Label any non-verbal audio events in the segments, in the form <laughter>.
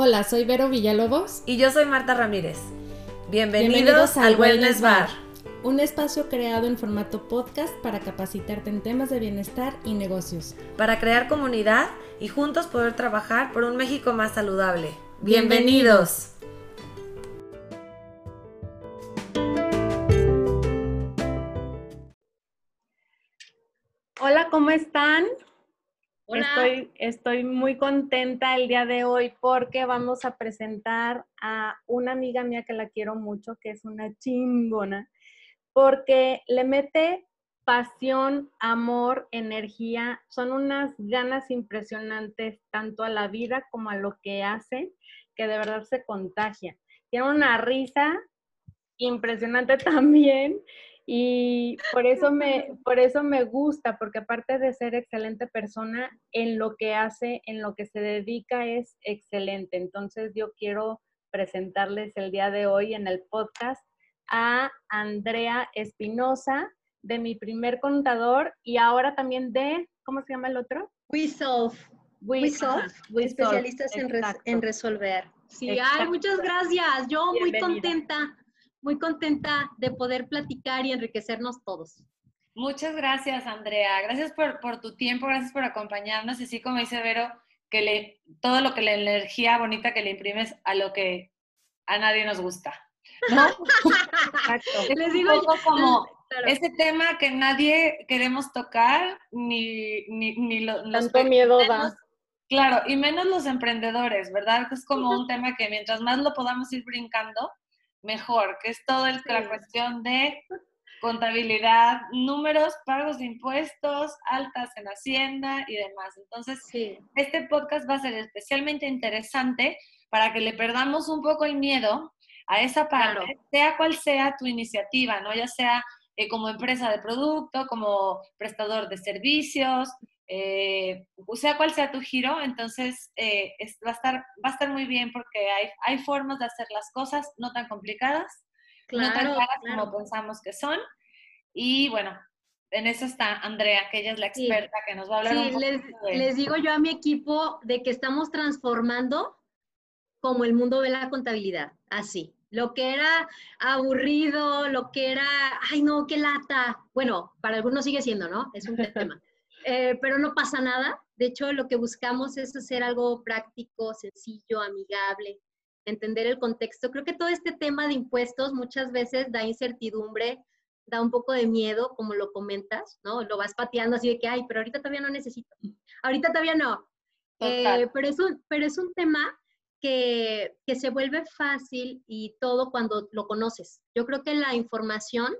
Hola, soy Vero Villalobos. Y yo soy Marta Ramírez. Bienvenidos, al, Wellness Bar, un espacio creado en formato podcast para capacitarte en temas de bienestar y negocios. Para crear comunidad y juntos poder trabajar por un México más saludable. Bienvenidos. Hola, Estoy, muy contenta el día de hoy porque vamos a presentar a una amiga mía que la quiero mucho, que es una chingona, porque le mete pasión, amor, energía, son unas ganas impresionantes tanto a la vida como a lo que hace, que de verdad se contagia. Tiene una risa impresionante <laughs> también y por eso me, por eso me gusta, porque aparte de ser excelente persona, en lo que hace, en lo que se dedica es excelente. Entonces yo quiero presentarles el día de hoy en el podcast a Andrea Espinosa, de mi primer contador y ahora también de, ¿cómo se llama el otro? WeSolve. WeSolve. especialistas en, en, resolver. Sí, ay, muchas gracias. Yo muy contenta muy contenta de poder platicar y enriquecernos todos. Muchas gracias, Andrea. Gracias por, tu tiempo, gracias por acompañarnos. Y sí, como dice Vero, que le, todo lo que la energía bonita que le imprimes a lo que a nadie nos gusta. ¿no? <laughs> Exacto. Les digo como ese tema que nadie queremos tocar, ni, ni, ni los Tanto miedo da. Claro, y menos los emprendedores, ¿verdad? Que es como un tema que mientras más lo podamos ir brincando, mejor, que es toda la cuestión de contabilidad, números, pagos de impuestos, altas en Hacienda y demás. Entonces, este podcast va a ser especialmente interesante para que le perdamos un poco el miedo a esa parte, sea cual sea tu iniciativa, ¿no? Ya sea eh, como empresa de producto, como prestador de servicios, eh, sea cual sea tu giro, entonces eh, va, a estar, va a estar muy bien porque hay, hay formas de hacer las cosas no tan complicadas, no tan caras como pensamos que son. Y bueno, en eso está Andrea, que ella es la experta que nos va a hablar un poco les, les digo yo a mi equipo de que estamos transformando como el mundo ve la contabilidad, así. Lo que era aburrido, lo que era, ay no, qué lata. Bueno, para algunos sigue siendo, ¿no? Es un <laughs> tema. Eh, pero no pasa nada. De hecho, lo que buscamos es hacer algo práctico, sencillo, amigable, entender el contexto. Creo que todo este tema de impuestos muchas veces da incertidumbre, da un poco de miedo, como lo comentas, ¿no? Lo vas pateando así de que, ay, pero ahorita todavía no necesito. Ahorita todavía no. Eh, pero, es un, pero es un tema que, que se vuelve fácil y todo cuando lo conoces. Yo creo que la información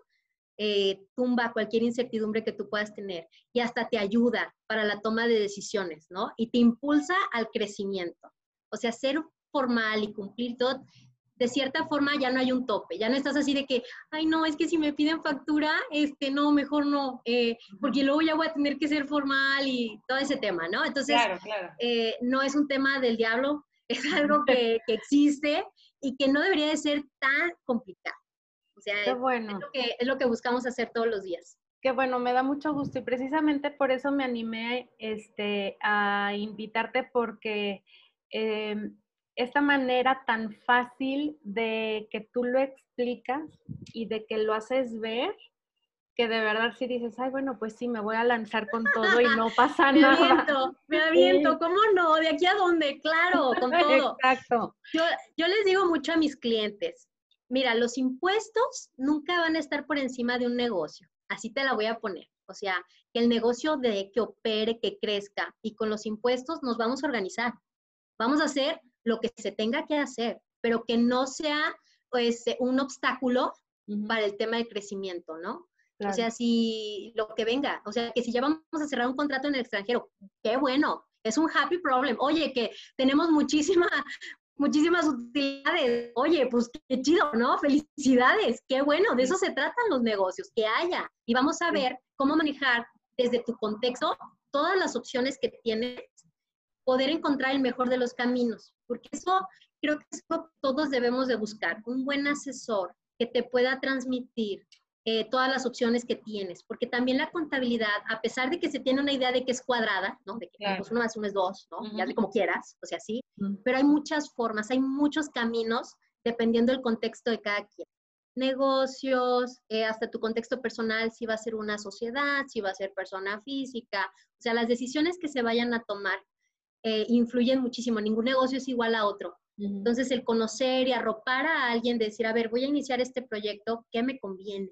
eh, tumba cualquier incertidumbre que tú puedas tener y hasta te ayuda para la toma de decisiones, ¿no? Y te impulsa al crecimiento. O sea, ser formal y cumplir todo, de cierta forma ya no hay un tope, ya no estás así de que, ay, no, es que si me piden factura, este, no, mejor no, eh, porque luego ya voy a tener que ser formal y todo ese tema, ¿no? Entonces, eh, no es un tema del diablo, <laughs> es algo <laughs> que, que existe y que no debería de ser tan complicado. O sea, es, lo que, es lo que buscamos hacer todos los días. Qué bueno, me da mucho gusto y precisamente por eso me animé este, a invitarte porque em, esta manera tan fácil de que tú lo explicas y de que lo haces ver, que de verdad si dices, ay, bueno, pues sí, me voy a lanzar con todo y no pasa <laughs> me nada. Me aviento, me aviento, ¿cómo no? ¿De aquí a dónde? Claro, con <laughs> todo. Exacto. Yo, yo les digo mucho a mis clientes, mira, los impuestos nunca van a estar por encima de un negocio. Así te la voy a poner. O sea, que el negocio de que opere, que crezca y con los impuestos nos vamos a organizar. Vamos a hacer lo que se tenga que hacer, pero que no sea pues, un obstáculo para el tema de crecimiento, ¿no? O sea, si lo que venga, o sea, que si ya vamos a cerrar un contrato en el extranjero, qué bueno, es un happy problem. Oye, que tenemos muchísima, muchísimas utilidades. Oye, pues qué chido, ¿no? Felicidades, qué bueno, de eso se tratan los negocios, que haya. Y vamos a ver cómo manejar desde tu contexto todas las opciones que tienes, poder encontrar el mejor de los caminos, porque eso creo que eso todos debemos de buscar, un buen asesor que te pueda transmitir eh, todas las opciones que tienes, porque también la contabilidad, a pesar de que se tiene una idea de que es cuadrada, ¿no? De que pues, uno más uno es dos, ¿no? Ya de como quieras, o sea, sí, pero hay muchas formas, hay muchos caminos dependiendo del contexto de cada quien. Negocios, eh, hasta tu contexto personal, si va a ser una sociedad, si va a ser persona física, o sea, las decisiones que se vayan a tomar eh, influyen muchísimo, ningún negocio es igual a otro. Entonces, el conocer y arropar a alguien, decir, a ver, voy a iniciar este proyecto, ¿qué me conviene?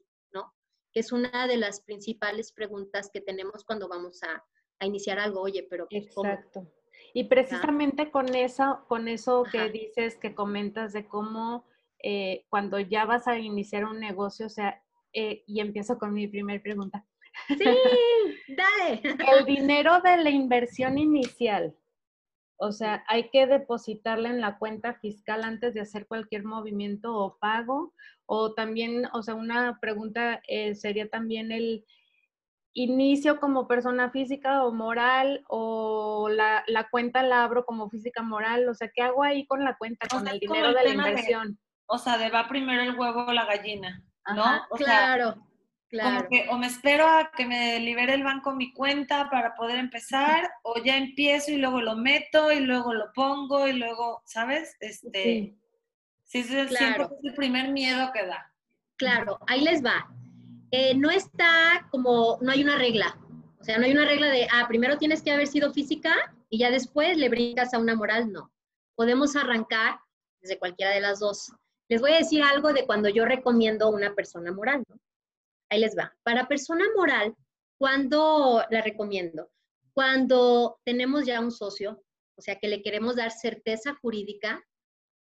Es una de las principales preguntas que tenemos cuando vamos a, iniciar algo. Oye, pero pues, Exacto. Y precisamente con eso, con eso que dices, que comentas de cómo eh, cuando ya vas a iniciar un negocio, o sea, eh, y empiezo con mi primera pregunta. Sí, <laughs> dale. El dinero de la inversión inicial, o sea, hay que depositarla en la cuenta fiscal antes de hacer cualquier movimiento o pago. O también, o sea, una pregunta eh, sería también el inicio como persona física o moral o la, cuenta la abro como física moral. O sea, ¿qué hago ahí con la cuenta, con el dinero de la inversión? o sea, de va primero el huevo o la gallina, ¿no? claro. Como que o me espero a que me libere el banco mi cuenta para poder empezar, o ya empiezo y luego lo meto y luego lo pongo y luego, ¿sabes? Este, sí, sí es el primer miedo que da. Claro, ahí les va. Eh, no está como, no hay una regla. O sea, no hay una regla de, ah, primero tienes que haber sido física y ya después le brincas a una moral. No. Podemos arrancar desde cualquiera de las dos. Les voy a decir algo de cuando yo recomiendo una persona moral, ¿no? Ahí les va. Para persona moral, ¿cuándo la recomiendo? Cuando tenemos ya un socio, o sea, que le queremos dar certeza jurídica,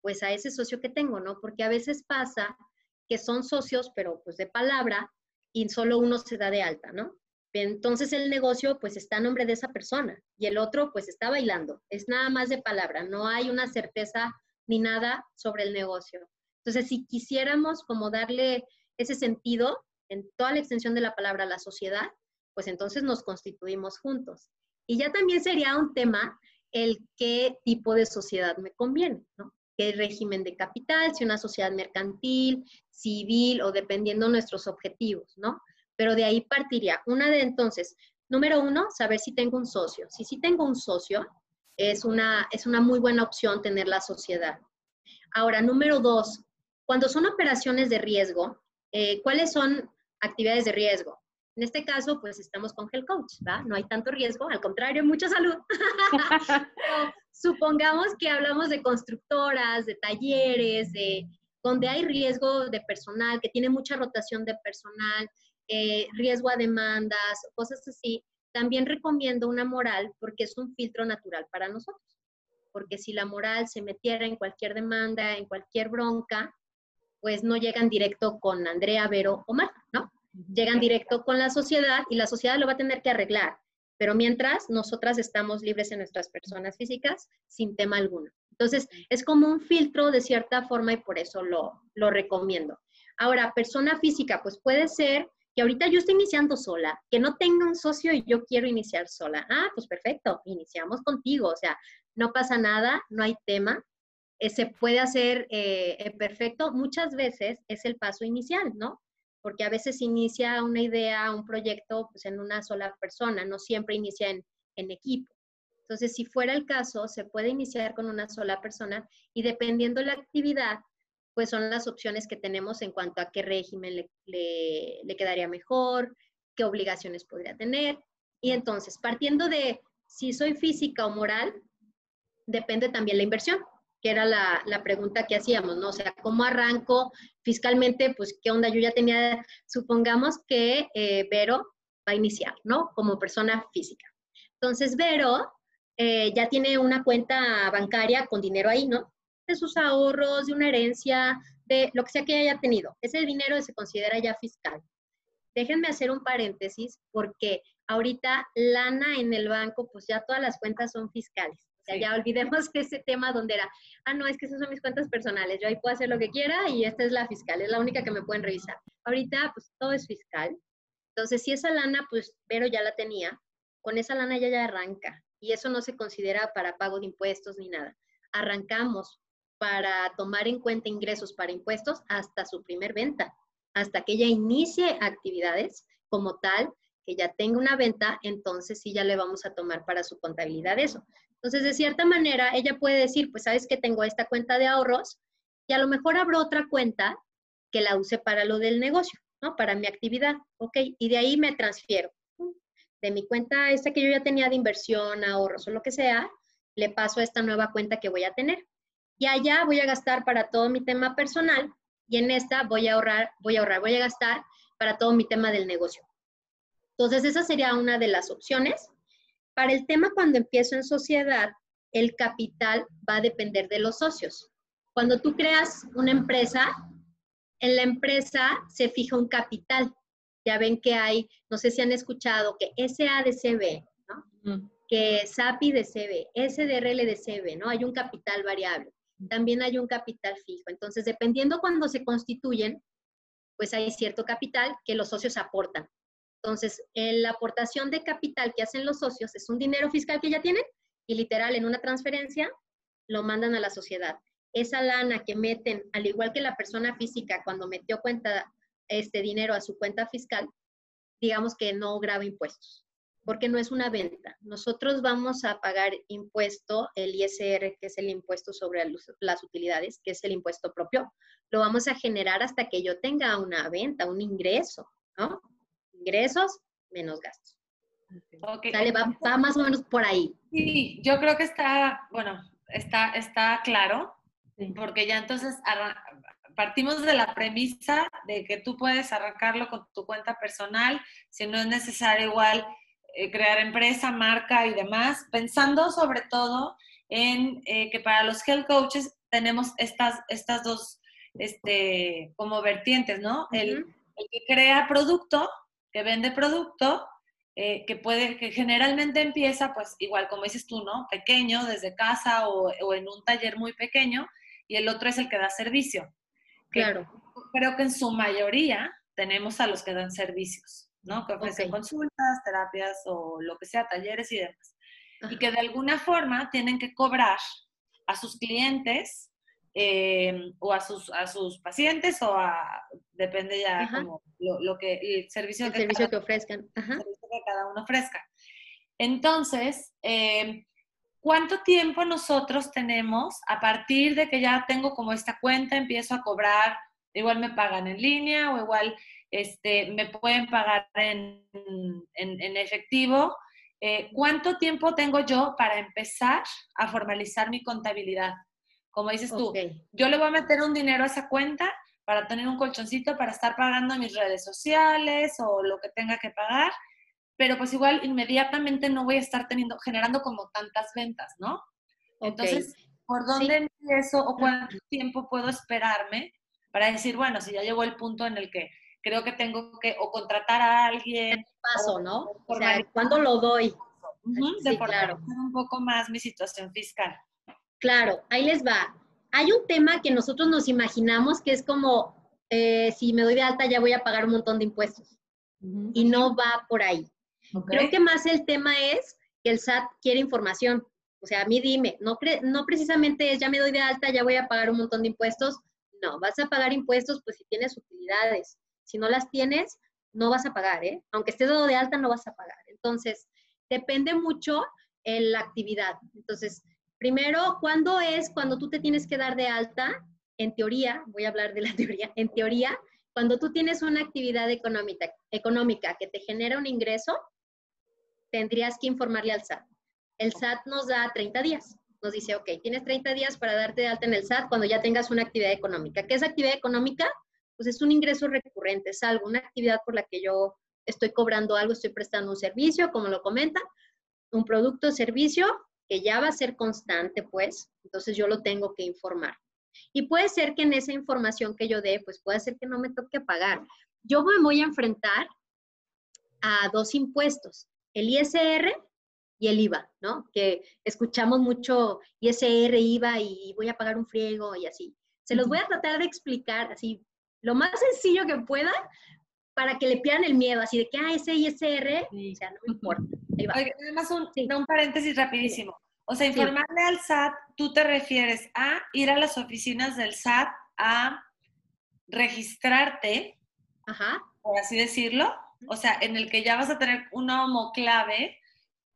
pues a ese socio que tengo, ¿no? Porque a veces pasa que son socios, pero pues de palabra, y solo uno se da de alta, ¿no? Entonces el negocio pues está a nombre de esa persona y el otro pues está bailando. Es nada más de palabra, no hay una certeza ni nada sobre el negocio. Entonces si quisiéramos como darle ese sentido, en toda la extensión de la palabra la sociedad, pues entonces nos constituimos juntos. Y ya también sería un tema el qué tipo de sociedad me conviene, ¿no? ¿Qué régimen de capital? Si una sociedad mercantil, civil o dependiendo nuestros objetivos, ¿no? Pero de ahí partiría. Una de entonces, número uno, saber si tengo un socio. Si sí tengo un socio, es una, es una muy buena opción tener la sociedad. Ahora, número dos, cuando son operaciones de riesgo, eh, ¿cuáles son actividades de riesgo. En este caso, pues estamos con Health Coach, ¿va? No hay tanto riesgo, al contrario, mucha salud. <laughs> supongamos que hablamos de constructoras, de talleres, de donde hay riesgo de personal, que tiene mucha rotación de personal, eh, riesgo a demandas, cosas así. También recomiendo una moral porque es un filtro natural para nosotros. Porque si la moral se metiera en cualquier demanda, en cualquier bronca, pues no llegan directo con Andrea, Vero o Marta, ¿no? Llegan directo con la sociedad y la sociedad lo va a tener que arreglar. Pero mientras, nosotras estamos libres en nuestras personas físicas sin tema alguno. Entonces, es como un filtro de cierta forma y por eso lo, lo recomiendo. Ahora, persona física, pues puede ser que ahorita yo estoy iniciando sola, que no tenga un socio y yo quiero iniciar sola. Ah, pues perfecto, iniciamos contigo, o sea, no pasa nada, no hay tema. Eh, se puede hacer eh, perfecto. Muchas veces es el paso inicial, ¿no? Porque a veces inicia una idea, un proyecto pues, en una sola persona, no siempre inicia en, equipo. Entonces, si fuera el caso, se puede iniciar con una sola persona y dependiendo la actividad, pues son las opciones que tenemos en cuanto a qué régimen le, le, quedaría mejor, qué obligaciones podría tener. Y entonces, partiendo de si soy física o moral, depende también la inversión que era la, pregunta que hacíamos, ¿no? O sea, ¿cómo arranco fiscalmente? Pues, ¿qué onda? Yo ya tenía, supongamos que eh, Vero va a iniciar, ¿no? Como persona física. Entonces, Vero eh, ya tiene una cuenta bancaria con dinero ahí, ¿no? De sus ahorros, de una herencia, de lo que sea que haya tenido. Ese dinero se considera ya fiscal. Déjenme hacer un paréntesis porque ahorita lana en el banco, pues ya todas las cuentas son fiscales. Sea, ya olvidemos ese tema donde era, ah, no, es que esas son mis cuentas personales, yo ahí puedo hacer lo que quiera y esta es la fiscal, es la única que me pueden revisar. Ahorita, pues todo es fiscal. Entonces, si esa lana, pues, pero ya la tenía, con esa lana ya ya arranca y eso no se considera para pago de impuestos ni nada. Arrancamos para tomar en cuenta ingresos para impuestos hasta su primer venta. hasta que ella inicie actividades como tal, que ya tenga una venta, entonces sí ya le vamos a tomar para su contabilidad eso. Entonces, de cierta manera, ella puede decir, pues sabes que tengo esta cuenta de ahorros y a lo mejor abro otra cuenta que la use para lo del negocio, ¿no? Para mi actividad, ¿ok? Y de ahí me transfiero. De mi cuenta esta que yo ya tenía de inversión, ahorros o lo que sea, le paso a esta nueva cuenta que voy a tener. Y allá voy a gastar para todo mi tema personal y en esta voy a ahorrar, voy a ahorrar, voy a gastar para todo mi tema del negocio. Entonces, esa sería una de las opciones. Para el tema cuando empiezo en sociedad, el capital va a depender de los socios. Cuando tú creas una empresa, en la empresa se fija un capital. Ya ven que hay, no sé si han escuchado, que SADCB, ¿no? que SAPI de CB, SDRL de CB, ¿no? Hay un capital variable. También hay un capital fijo. Entonces, dependiendo cuando se constituyen, pues hay cierto capital que los socios aportan. Entonces, la aportación de capital que hacen los socios es un dinero fiscal que ya tienen y literal en una transferencia lo mandan a la sociedad. Esa lana que meten, al igual que la persona física cuando metió cuenta este dinero a su cuenta fiscal, digamos que no graba impuestos, porque no es una venta. Nosotros vamos a pagar impuesto, el ISR, que es el impuesto sobre las utilidades, que es el impuesto propio, lo vamos a generar hasta que yo tenga una venta, un ingreso, ¿no? Ingresos menos gastos. Okay. va, más o menos por ahí. Sí, yo creo que está, bueno, está, está claro, porque ya entonces partimos de la premisa de que tú puedes arrancarlo con tu cuenta personal, si no es necesario igual eh, crear empresa, marca y demás, pensando sobre todo en eh, que para los health coaches tenemos estas, estas dos este, como vertientes, ¿no? el, el que crea producto que vende producto, eh, que puede, que generalmente empieza, pues igual como dices tú, ¿no? Pequeño, desde casa o, o en un taller muy pequeño, y el otro es el que da servicio. claro. Creo que en su mayoría tenemos a los que dan servicios, ¿no? Que ofrecen consultas, terapias o lo que sea, talleres y demás. Y que de alguna forma tienen que cobrar a sus clientes eh, o a sus, a sus pacientes o a, depende ya como lo, que, el servicio, que, servicio que ofrezcan. que cada uno ofrezca. Entonces, eh, ¿cuánto tiempo nosotros tenemos a partir de que ya tengo como esta cuenta, empiezo a cobrar, igual me pagan en línea o igual este, me pueden pagar en, en, efectivo? Eh, ¿Cuánto tiempo tengo yo para empezar a formalizar mi contabilidad? Como dices tú, yo le voy a meter un dinero a esa cuenta para tener un colchoncito para estar pagando mis redes sociales o lo que tenga que pagar, pero pues igual inmediatamente no voy a estar teniendo, generando como tantas ventas, ¿no? Entonces, ¿por dónde empiezo o cuánto tiempo puedo esperarme para decir, bueno, si ya llegó el punto en el que creo que tengo que o contratar a alguien. Paso, ¿no? O sea, ¿cuándo lo doy? de claro. un poco más mi situación fiscal. Claro, ahí les va. Hay un tema que nosotros nos imaginamos que es como, eh, si me doy de alta ya voy a pagar un montón de impuestos. Y no va por ahí. Creo que más el tema es que el SAT quiere información. O sea, a mí dime, no, no precisamente es ya me doy de alta, ya voy a pagar un montón de impuestos. No, vas a pagar impuestos pues si tienes utilidades. Si no las tienes, no vas a pagar, ¿eh? Aunque estés dado de alta, no vas a pagar. Entonces, depende mucho en la actividad. Entonces, Primero, ¿cuándo es cuando tú te tienes que dar de alta? En teoría, voy a hablar de la <laughs> teoría, en teoría, cuando tú tienes una actividad económica, económica que te genera un ingreso, tendrías que informarle al SAT. El SAT nos da 30 días. Nos dice, ok, tienes 30 días para darte de alta en el SAT cuando ya tengas una actividad económica. ¿Qué es actividad económica? Pues es un ingreso recurrente, es algo, una actividad por la que yo estoy cobrando algo, estoy prestando un servicio, como lo comenta, un producto, servicio, que ya va a ser constante, pues, entonces yo lo tengo que informar. Y puede ser que en esa información que yo dé, pues puede ser que no me toque pagar. Yo me voy a enfrentar a dos impuestos, el ISR y el IVA, ¿no? Que escuchamos mucho ISR, IVA y voy a pagar un friego y así. Se los voy a tratar de explicar así, lo más sencillo que pueda, para que le pierdan el miedo, así de que, ah, ese ISR, o sea, no me importa. Ahí va. además, un, un paréntesis rapidísimo. O sea, informarle al SAT, tú te refieres a ir a las oficinas del SAT a registrarte Ajá. por así decirlo, o sea, en el que ya vas a tener una homoclave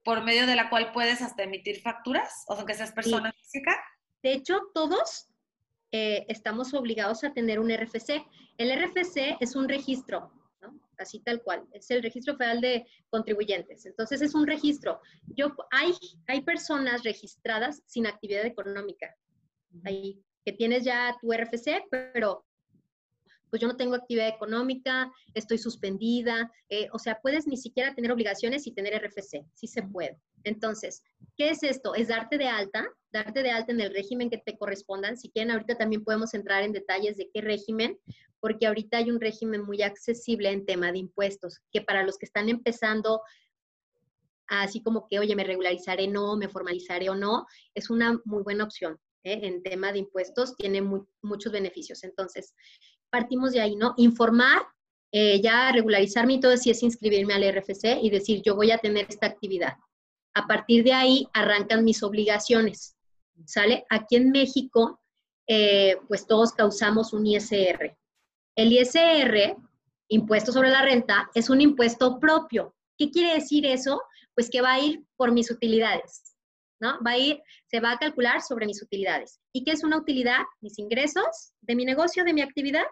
por medio de la cual puedes hasta emitir facturas, o sea, que seas persona física. De hecho, todos eh, estamos obligados a tener un RFC. El RFC es un registro, ¿no? así tal cual, es el Registro Federal de Contribuyentes. Entonces, es un registro. Yo, hay, hay personas registradas sin actividad económica, ahí, que tienes ya tu RFC, pero pues yo no tengo actividad económica, estoy suspendida, eh, o sea, puedes ni siquiera tener obligaciones y tener RFC, sí se puede. Entonces, ¿qué es esto? Es darte de alta, darte de alta en el régimen que te correspondan. Si quieren, ahorita también podemos entrar en detalles de qué régimen, porque ahorita hay un régimen muy accesible en tema de impuestos, que para los que están empezando, así como que, oye, me regularizaré, no, me formalizaré o no, es una muy buena opción. ¿eh? En tema de impuestos tiene muchos beneficios. Entonces, partimos de ahí, ¿no? Informar, eh, ya regularizarme y todo, si es inscribirme al RFC y decir, yo voy a tener esta actividad. A partir de ahí arrancan mis obligaciones, ¿sale? Aquí en México, eh, pues todos causamos un ISR. El ISR, impuesto sobre la renta, es un impuesto propio. ¿Qué quiere decir eso? Pues que va a ir por mis utilidades, ¿no? Va a ir, se va a calcular sobre mis utilidades. ¿Y qué es una utilidad? Mis ingresos de mi negocio, de mi actividad,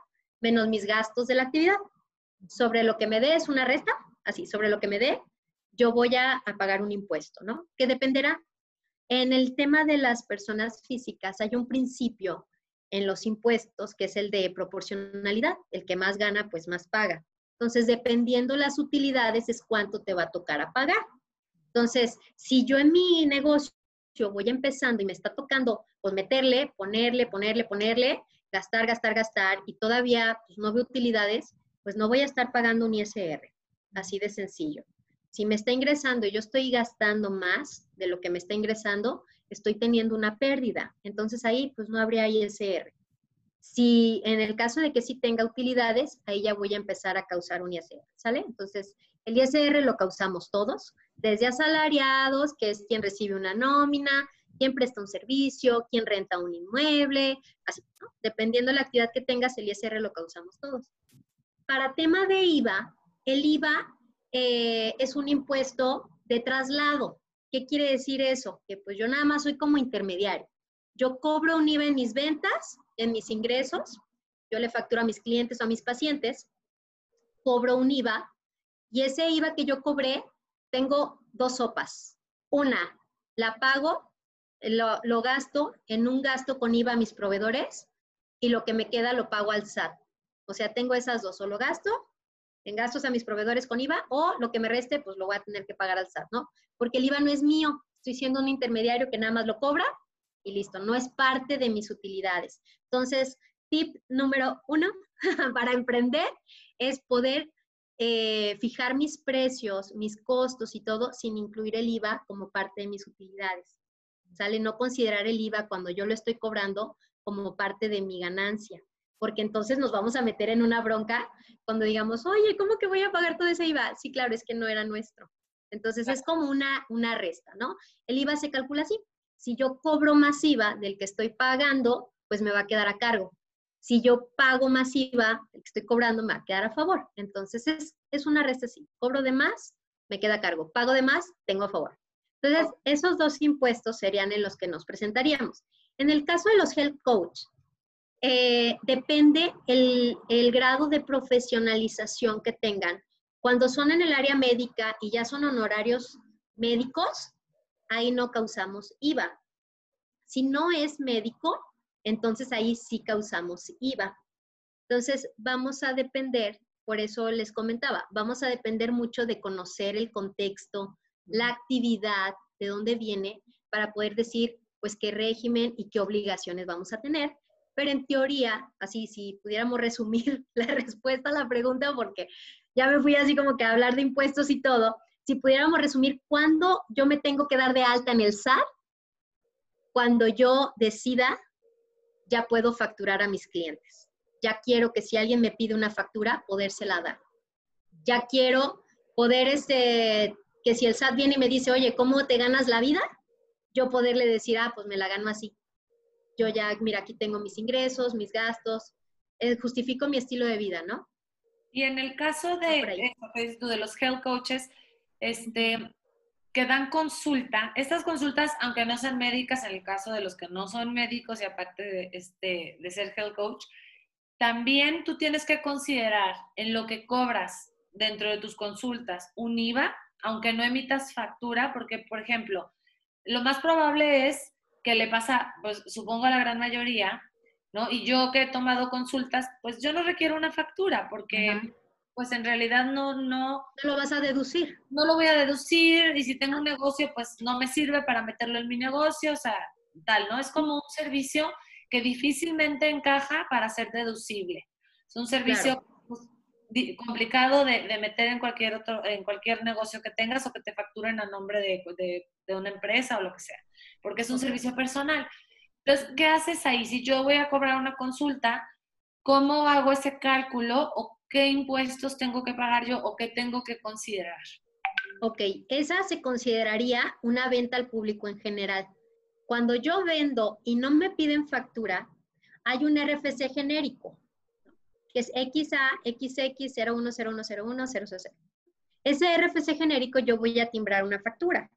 menos mis gastos de la actividad. Sobre lo que me dé es una resta, así, sobre lo que me dé, yo voy a, pagar un impuesto, ¿no? Que dependerá. En el tema de las personas físicas hay un principio en los impuestos que es el de proporcionalidad. El que más gana, pues más paga. Entonces, dependiendo las utilidades, es cuánto te va a tocar a pagar. Entonces, si yo en mi negocio voy empezando y me está tocando, pues meterle, ponerle, ponerle, ponerle, gastar, gastar, gastar, y todavía pues, no veo utilidades, pues no voy a estar pagando un ISR. Así de sencillo. Si me está ingresando y yo estoy gastando más de lo que me está ingresando, estoy teniendo una pérdida. Entonces ahí pues no habría ISR. Si en el caso de que sí tenga utilidades, ahí ya voy a empezar a causar un ISR, ¿sale? Entonces, el ISR lo causamos todos, desde asalariados, que es quien recibe una nómina, quien presta un servicio, quien renta un inmueble, así, dependiendo de la actividad que tengas, el ISR lo causamos todos. Para tema de IVA, el IVA eh, es un impuesto de traslado. ¿Qué quiere decir eso? Que pues yo nada más soy como intermediario. Yo cobro un IVA en mis ventas, en mis ingresos, yo le facturo a mis clientes o a mis pacientes, cobro un IVA y ese IVA que yo cobré, tengo dos sopas. Una, la pago, lo, gasto en un gasto con IVA a mis proveedores y lo que me queda lo pago al SAT. O sea, tengo esas dos, o gasto en gastos a mis proveedores con IVA o lo que me reste, pues lo voy a tener que pagar al SAT, ¿no? Porque el IVA no es mío, estoy siendo un intermediario que nada más lo cobra y listo, no es parte de mis utilidades. Entonces, tip número uno <laughs> para emprender es poder eh, fijar mis precios, mis costos y todo sin incluir el IVA como parte de mis utilidades. ¿Sale? No considerar el IVA cuando yo lo estoy cobrando como parte de mi ganancia, porque entonces nos vamos a meter en una bronca cuando digamos, oye, ¿cómo que voy a pagar todo ese IVA? Sí, claro, es que no era nuestro. Entonces es como una, una resta, ¿no? El IVA se calcula así. Si yo cobro más IVA del que estoy pagando, pues me va a quedar a cargo si yo pago masiva, el que estoy cobrando me va a quedar a favor. Entonces es, es una resta así. Cobro de más, me queda a cargo. Pago de más, tengo a favor. Entonces, esos dos impuestos serían en los que nos presentaríamos. En el caso de los health coach, eh, depende el, el grado de profesionalización que tengan. Cuando son en el área médica y ya son honorarios médicos, ahí no causamos IVA. Si no es médico, entonces ahí sí causamos IVA. Entonces vamos a depender, por eso les comentaba, vamos a depender mucho de conocer el contexto, la actividad, de dónde viene, para poder decir pues qué régimen y qué obligaciones vamos a tener. Pero en teoría, así si pudiéramos resumir <laughs> la respuesta a la pregunta, porque ya me fui así como que a hablar de impuestos y todo, si pudiéramos resumir cuándo yo me tengo que dar de alta en el SAT, cuando yo decida ya puedo facturar a mis clientes. Ya quiero que si alguien me pide una factura, podérsela dar. Ya quiero poder, este, que si el SAT viene y me dice, oye, ¿cómo te ganas la vida? Yo poderle decir, ah, pues me la gano así. Yo ya, mira, aquí tengo mis ingresos, mis gastos, eh, justifico mi estilo de vida, ¿no? Y en el caso de, de los health coaches, este, que dan consulta, estas consultas, aunque no sean médicas, en el caso de los que no son médicos y aparte de, este, de ser health coach, también tú tienes que considerar en lo que cobras dentro de tus consultas un IVA, aunque no emitas factura, porque, por ejemplo, lo más probable es que le pasa, pues supongo a la gran mayoría, ¿no? Y yo que he tomado consultas, pues yo no requiero una factura porque pues en realidad no, no... No lo vas a deducir. No lo voy a deducir y si tengo un negocio, pues no me sirve para meterlo en mi negocio, o sea, tal, ¿no? Es como un servicio que difícilmente encaja para ser deducible. Es un servicio complicado de, meter en cualquier otro, en cualquier negocio que tengas o que te facturen a nombre de, de una empresa o lo que sea, porque es un servicio personal. Entonces, ¿qué haces ahí? Si yo voy a cobrar una consulta, ¿cómo hago ese cálculo o qué impuestos tengo que pagar yo o qué tengo que considerar? Ok, esa se consideraría una venta al público en general. Cuando yo vendo y no me piden factura, hay un RFC genérico, que es XA, XX, 010101, Ese RFC genérico yo voy a timbrar una factura.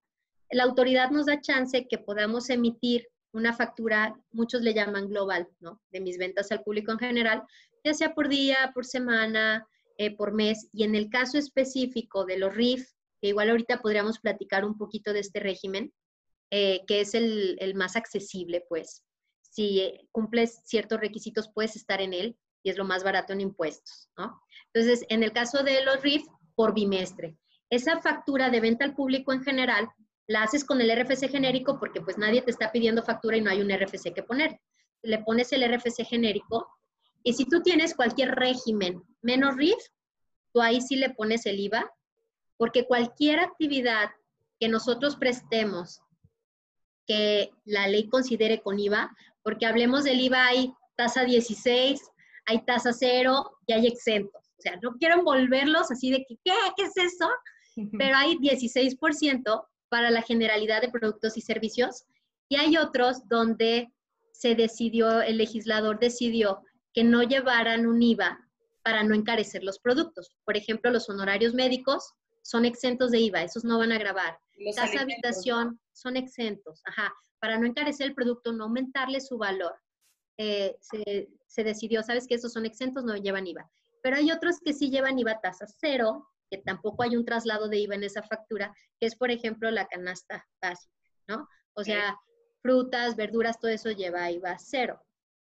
La autoridad nos da chance que podamos emitir una factura, muchos le llaman global, ¿no? De mis ventas al público en general, ya sea por día, por semana, eh, por mes. Y en el caso específico de los RIF, que igual ahorita podríamos platicar un poquito de este régimen, eh, que es el, el, más accesible, pues. Si cumples ciertos requisitos, puedes estar en él y es lo más barato en impuestos, ¿no? Entonces, en el caso de los RIF, por bimestre. Esa factura de venta al público en general la haces con el RFC genérico porque pues nadie te está pidiendo factura y no hay un RFC que poner. Le pones el RFC genérico y si tú tienes cualquier régimen menos RIF, tú ahí sí le pones el IVA porque cualquier actividad que nosotros prestemos que la ley considere con IVA, porque hablemos del IVA hay tasa 16, hay tasa cero y hay exentos. O sea, no quiero envolverlos así de que, ¿qué? ¿Qué es eso? Pero hay 16% para la generalidad de productos y servicios y hay otros donde se decidió, el legislador decidió que no llevaran un IVA para no encarecer los productos. Por ejemplo, los honorarios médicos son exentos de IVA, esos no van a grabar. Casa habitación son exentos, ajá, para no encarecer el producto, no aumentarle su valor. Eh, se, se, decidió, sabes que esos son exentos, no llevan IVA. Pero hay otros que sí llevan IVA tasa cero, que tampoco hay un traslado de IVA en esa factura, que es, por ejemplo, la canasta básica, ¿no? O sea, frutas, verduras, todo eso lleva IVA cero.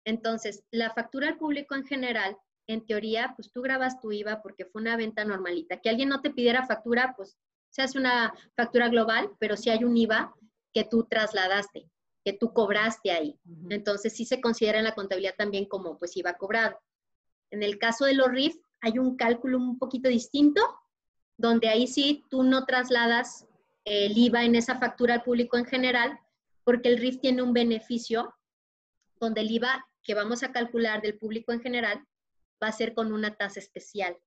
Entonces, la factura al público en general, en teoría, pues tú grabas tu IVA porque fue una venta normalita. Que alguien no te pidiera factura, pues se hace una factura global, pero si hay un IVA que tú trasladaste, que tú cobraste ahí. Entonces, sí se considera en la contabilidad también como pues IVA cobrado. En el caso de los RIF, hay un cálculo un poquito distinto, donde ahí sí tú no trasladas el IVA en esa factura al público en general, porque el RIF tiene un beneficio donde el IVA que vamos a calcular del público en general va a ser con una tasa especial.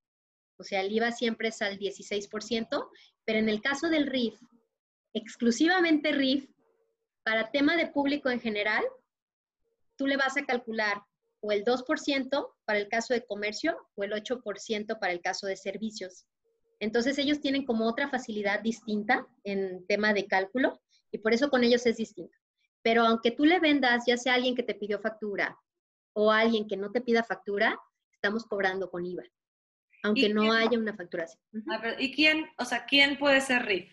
O sea, el IVA siempre es al 16%, pero en el caso del RIF, exclusivamente RIF, para tema de público en general, tú le vas a calcular o el 2% para el caso de comercio o el 8% para el caso de servicios. Entonces ellos tienen como otra facilidad distinta en tema de cálculo y por eso con ellos es distinto. Pero aunque tú le vendas, ya sea alguien que te pidió factura o alguien que no te pida factura, estamos cobrando con IVA, aunque no haya una facturación. ¿Y quién, o sea, quién puede ser RIF?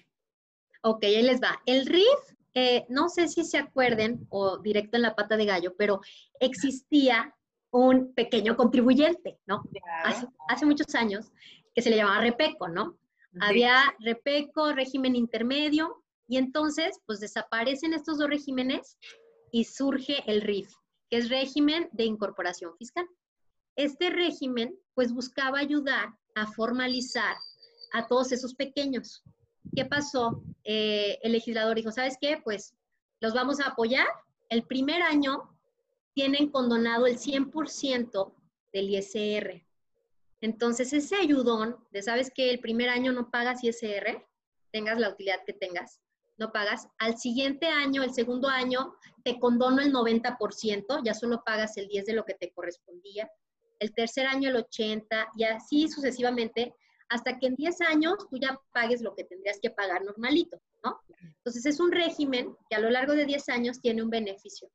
Ok, ahí les va. El RIF, eh, no sé si se acuerden o directo en la pata de gallo, pero existía un pequeño contribuyente, ¿no? Hace, hace, muchos años que se le llamaba repeco, ¿no? Había repeco, régimen intermedio, y entonces, pues desaparecen estos dos regímenes y surge el RIF, que es régimen de incorporación fiscal. Este régimen, pues buscaba ayudar a formalizar a todos esos pequeños. ¿Qué pasó? Eh, el legislador dijo, ¿sabes qué? Pues los vamos a apoyar. El primer año tienen condonado el 100% del ISR. Entonces, ese ayudón de, ¿sabes que El primer año no pagas ISR, tengas la utilidad que tengas, no pagas. Al siguiente año, el segundo año, te condono el 90%, ya solo pagas el 10 de lo que te correspondía. el tercer año el 80 y así sucesivamente, hasta que en 10 años tú ya pagues lo que tendrías que pagar normalito, ¿no? Entonces es un régimen que a lo largo de 10 años tiene un beneficio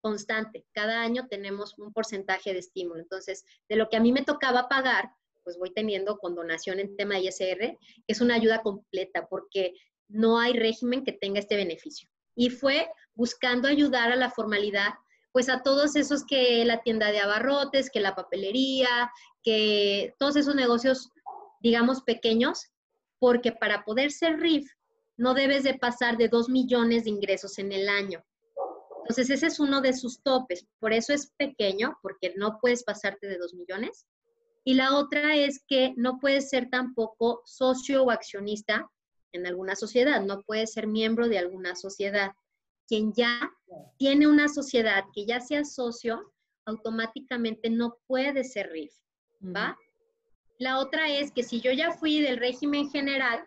constante. Cada año tenemos un porcentaje de estímulo. Entonces, de lo que a mí me tocaba pagar, pues voy teniendo con donación en tema de ISR, que es una ayuda completa porque no hay régimen que tenga este beneficio. Y fue buscando ayudar a la formalidad, pues a todos esos que la tienda de abarrotes, que la papelería, que todos esos negocios, digamos, pequeños, porque para poder ser RIF no debes de pasar de 2 millones de ingresos en el año. Entonces, ese es uno de sus topes. Por eso es pequeño, porque no puedes pasarte de 2 millones. Y la otra es que no puedes ser tampoco socio o accionista en alguna sociedad, no puedes ser miembro de alguna sociedad. Quien ya tiene una sociedad, que ya sea socio, automáticamente no puede ser RIF, ¿va? La otra es que si yo ya fui del régimen general,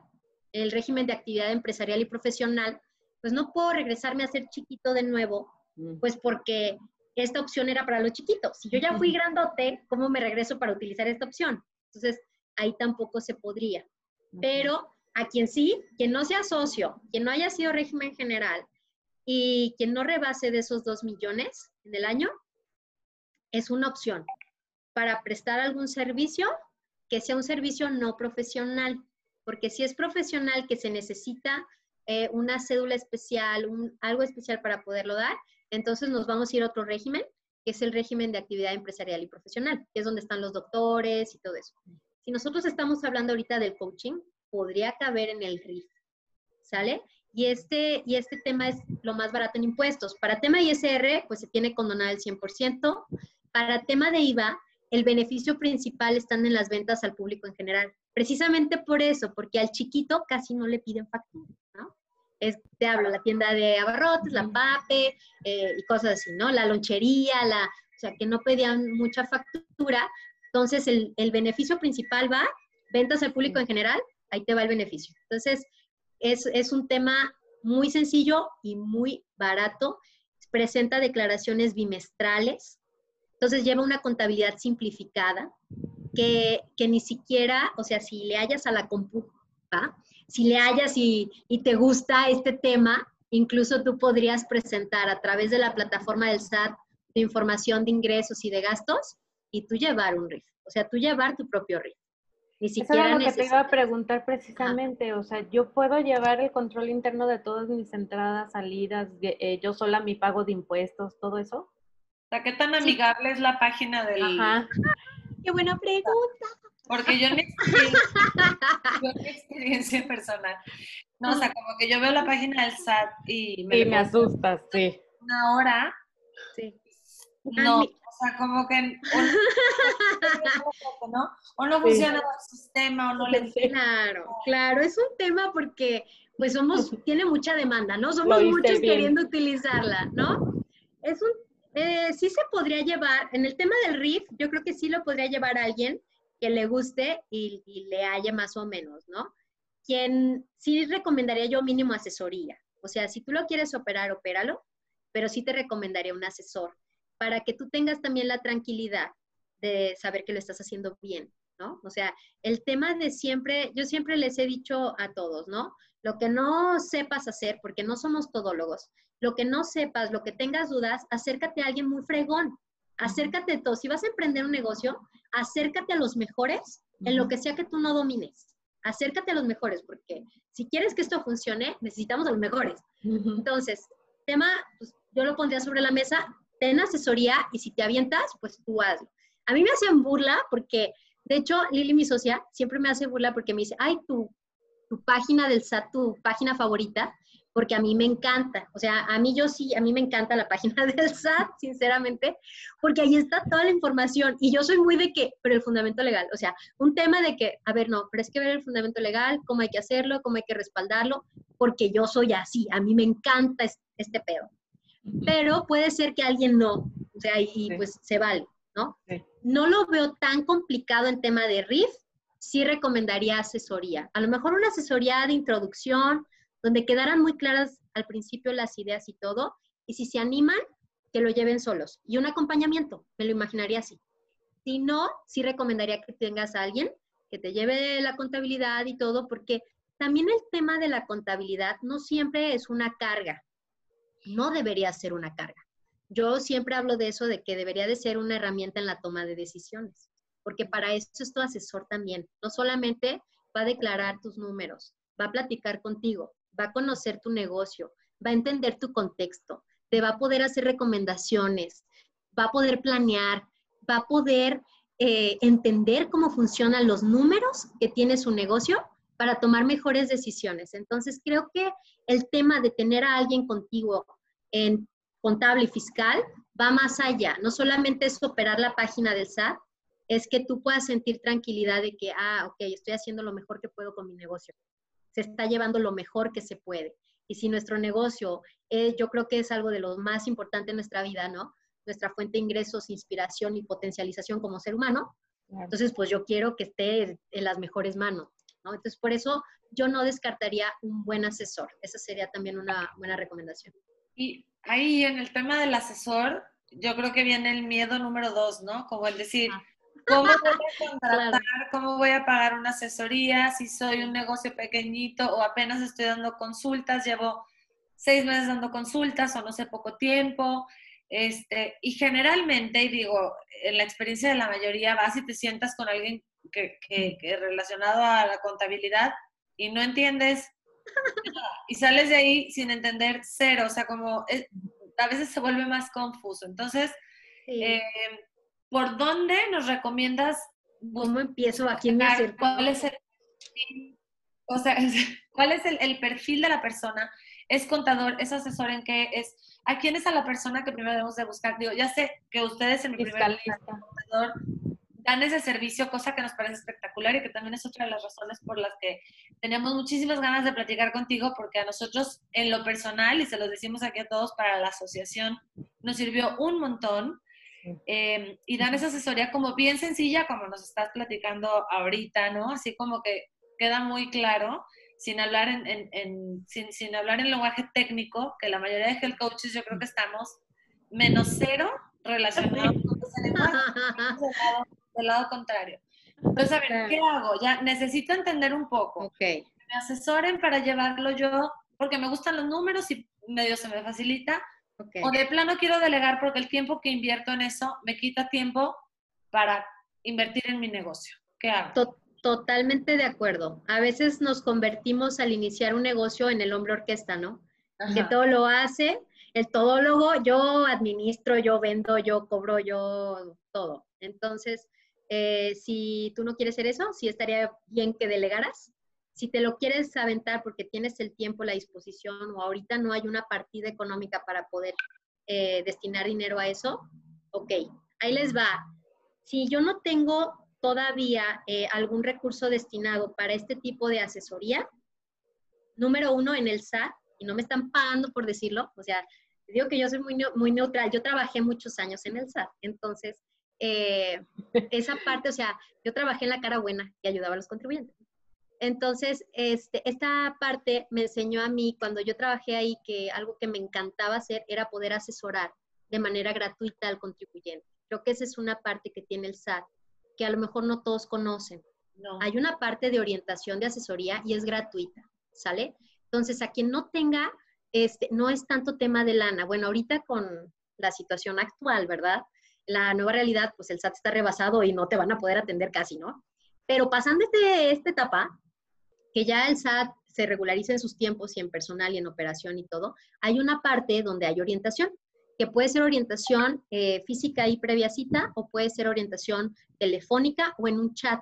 el régimen de actividad empresarial y profesional, pues no puedo regresarme a ser chiquito de nuevo, pues porque esta opción era para los chiquitos. Si yo ya fui grandote, ¿cómo me regreso para utilizar esta opción? Entonces, ahí tampoco se podría. Pero a quien sí, quien no sea socio, quien no haya sido régimen general y quien no rebase de esos dos millones en el año, es una opción para prestar algún servicio que sea un servicio no profesional. Porque si es profesional que se necesita eh, una cédula especial, algo especial para poderlo dar, entonces nos vamos a ir a otro régimen, que es el régimen de actividad empresarial y profesional, que es donde están los doctores y todo eso. Si nosotros estamos hablando ahorita del coaching, podría caber en el RIF, ¿sale? Y este, y este tema es lo más barato en impuestos. Para tema ISR, pues se tiene condonado el 100%. Para tema de IVA, el beneficio principal están en las ventas al público en general. Precisamente por eso, porque al chiquito casi no le piden factura, ¿no? te hablo, la tienda de abarrotes, la pape eh, y cosas así, ¿no? La lonchería, la, o sea, que no pedían mucha factura. Entonces, el, el beneficio principal va, ventas al público en general, ahí te va el beneficio. Entonces, es, es un tema muy sencillo y muy barato. Presenta declaraciones bimestrales. Entonces, lleva una contabilidad simplificada que, que ni siquiera, o sea, si le hayas a la compu, ¿va? si le hayas y, te gusta este tema, incluso tú podrías presentar a través de la plataforma del SAT tu información de ingresos y de gastos y tú llevar un RIF, o sea, tú llevar tu propio RIF. Ni siquiera Eso lo que te iba a preguntar precisamente, o sea, yo puedo llevar el control interno de todas mis entradas, salidas, eh, yo sola mi pago de impuestos, todo eso. O sea, ¿qué tan amigable es la página del... Ajá. Qué buena pregunta. Porque yo en, mi <laughs> experiencia, personal, no, o sea, como que yo veo la página del SAT y me, me asustas, sí. Una hora. Sí. No, o sea, como que ¿no? o no funciona el sistema o no le Claro, claro, es un tema porque pues somos, <laughs> tiene mucha demanda, ¿no? Somos muchos queriendo utilizarla, ¿no? Es un, eh, sí se podría llevar, en el tema del RIF, yo creo que sí lo podría llevar alguien que le guste y, le haya más o menos, ¿no? Quien sí recomendaría yo mínimo asesoría. O sea, si tú lo quieres operar, opéralo, pero sí te recomendaría un asesor para que tú tengas también la tranquilidad de saber que lo estás haciendo bien, ¿no? O sea, el tema de siempre, yo siempre les he dicho a todos, ¿no? Lo que no sepas hacer, porque no somos todólogos, lo que no sepas, lo que tengas dudas, acércate a alguien muy fregón, acércate a todos. Si vas a emprender un negocio, acércate a los mejores en lo que sea que tú no domines. Acércate a los mejores, porque si quieres que esto funcione, necesitamos a los mejores. Entonces, tema, pues, yo lo pondría sobre la mesa, ten asesoría y si te avientas, pues tú hazlo. A mí me hacen burla porque, de hecho, Lili, mi socia, siempre me hace burla porque me dice, ay, tu, tu página del SAT, tu página favorita, porque a mí me encanta, o sea, a mí yo sí, a mí me encanta la página <laughs> del SAT, sinceramente, porque ahí está toda la información. Y yo soy muy de que, pero el fundamento legal, o sea, un tema de que, a ver, no, pero es que ver el fundamento legal, cómo hay que hacerlo, cómo hay que respaldarlo, porque yo soy así, a mí me encanta este pedo. Pero puede ser que alguien no, o sea, y pues se vale, ¿no? No lo veo tan complicado en tema de RIF, sí recomendaría asesoría. A lo mejor una asesoría de introducción, donde quedaran muy claras al principio las ideas y todo, y si se animan, que lo lleven solos. Y un acompañamiento, me lo imaginaría así. Si no, sí recomendaría que tengas a alguien que te lleve la contabilidad y todo, porque también el tema de la contabilidad no siempre es una carga, no debería ser una carga. Yo siempre hablo de eso, de que debería de ser una herramienta en la toma de decisiones, porque para eso es tu asesor también. No solamente va a declarar tus números, va a platicar contigo, va a conocer tu negocio, va a entender tu contexto, te va a poder hacer recomendaciones, va a poder planear, va a poder eh, entender cómo funcionan los números que tiene su negocio para tomar mejores decisiones. Entonces, creo que el tema de tener a alguien contigo en contable y fiscal va más allá. No solamente es operar la página del SAT, es que tú puedas sentir tranquilidad de que, ah, ok, estoy haciendo lo mejor que puedo con mi negocio. Se está llevando lo mejor que se puede. Y si nuestro negocio, eh, yo creo que es algo de lo más importante en nuestra vida, ¿no? Nuestra fuente de ingresos, inspiración y potencialización como ser humano. Entonces, pues yo quiero que esté en las mejores manos. Entonces, por eso yo no descartaría un buen asesor. Esa sería también una buena recomendación. Y ahí en el tema del asesor, yo creo que viene el miedo número dos, ¿no? Como el decir, ah. ¿Cómo <laughs> voy a contratar? ¿Cómo voy a pagar una asesoría? Si soy un negocio pequeñito o apenas estoy dando consultas, llevo seis meses dando consultas o no sé, poco tiempo. Este, y generalmente, y digo, en la experiencia de la mayoría, vas y te sientas con alguien que, que, relacionado a la contabilidad y no entiendes y sales de ahí sin entender cero, o sea, como a veces se vuelve más confuso. Entonces, eh, ¿por dónde nos recomiendas? ¿Cómo empiezo? ¿A quién me acerco? ¿Cuál es el, o sea, <laughs> cuál es el, el, perfil de la persona? ¿Es contador? ¿Es asesor en qué? ¿Es a quién es a la persona que primero debemos de buscar? Digo, ya sé que ustedes en mi primer contador dan ese servicio, cosa que nos parece espectacular y que también es otra de las razones por las que tenemos muchísimas ganas de platicar contigo, porque a nosotros en lo personal, y se los decimos aquí a todos para la asociación, nos sirvió un montón. Eh, y dan esa asesoría como bien sencilla, como nos estás platicando ahorita, ¿no? Así como que queda muy claro, sin hablar en, en, sin, sin hablar en lenguaje técnico, que la mayoría de health coaches yo creo que estamos menos cero relacionados con ese lenguaje del lado contrario. Entonces, a ver, ¿qué hago? Ya necesito entender un poco. Que me asesoren para llevarlo yo, porque me gustan los números y medio se me facilita. O de plano quiero delegar porque el tiempo que invierto en eso me quita tiempo para invertir en mi negocio. ¿Qué hago? Totalmente de acuerdo. A veces nos convertimos al iniciar un negocio en el hombre orquesta, ¿no? Que todo lo hace el todólogo, yo administro, yo vendo, yo cobro, yo todo. Entonces, eh, si tú no quieres hacer eso, sí estaría bien que delegaras. Si te lo quieres aventar porque tienes el tiempo, la disposición o ahorita no hay una partida económica para poder eh, destinar dinero a eso, ok, ahí les va. Si yo no tengo todavía eh, algún recurso destinado para este tipo de asesoría, número uno en el SAT, y no me están pagando por decirlo, o sea, digo que yo soy muy, neutral, yo trabajé muchos años en el SAT, entonces eh, esa parte, o sea, yo trabajé en la cara buena y ayudaba a los contribuyentes. Entonces, este, esta parte me enseñó a mí, cuando yo trabajé ahí, que algo que me encantaba hacer era poder asesorar de manera gratuita al contribuyente. Creo que esa es una parte que tiene el SAT, que a lo mejor no todos conocen. No. Hay una parte de orientación de asesoría y es gratuita, ¿sale? Entonces, a quien no tenga, este, no es tanto tema de lana. Bueno, ahorita con la situación actual, ¿verdad? la nueva realidad, pues el SAT está rebasado y no te van a poder atender casi, ¿no? Pero pasando este, esta etapa, que ya el SAT se regulariza en sus tiempos y en personal y en operación y todo, hay una parte donde hay orientación, que puede ser orientación eh, física y previa cita o puede ser orientación telefónica o en un chat.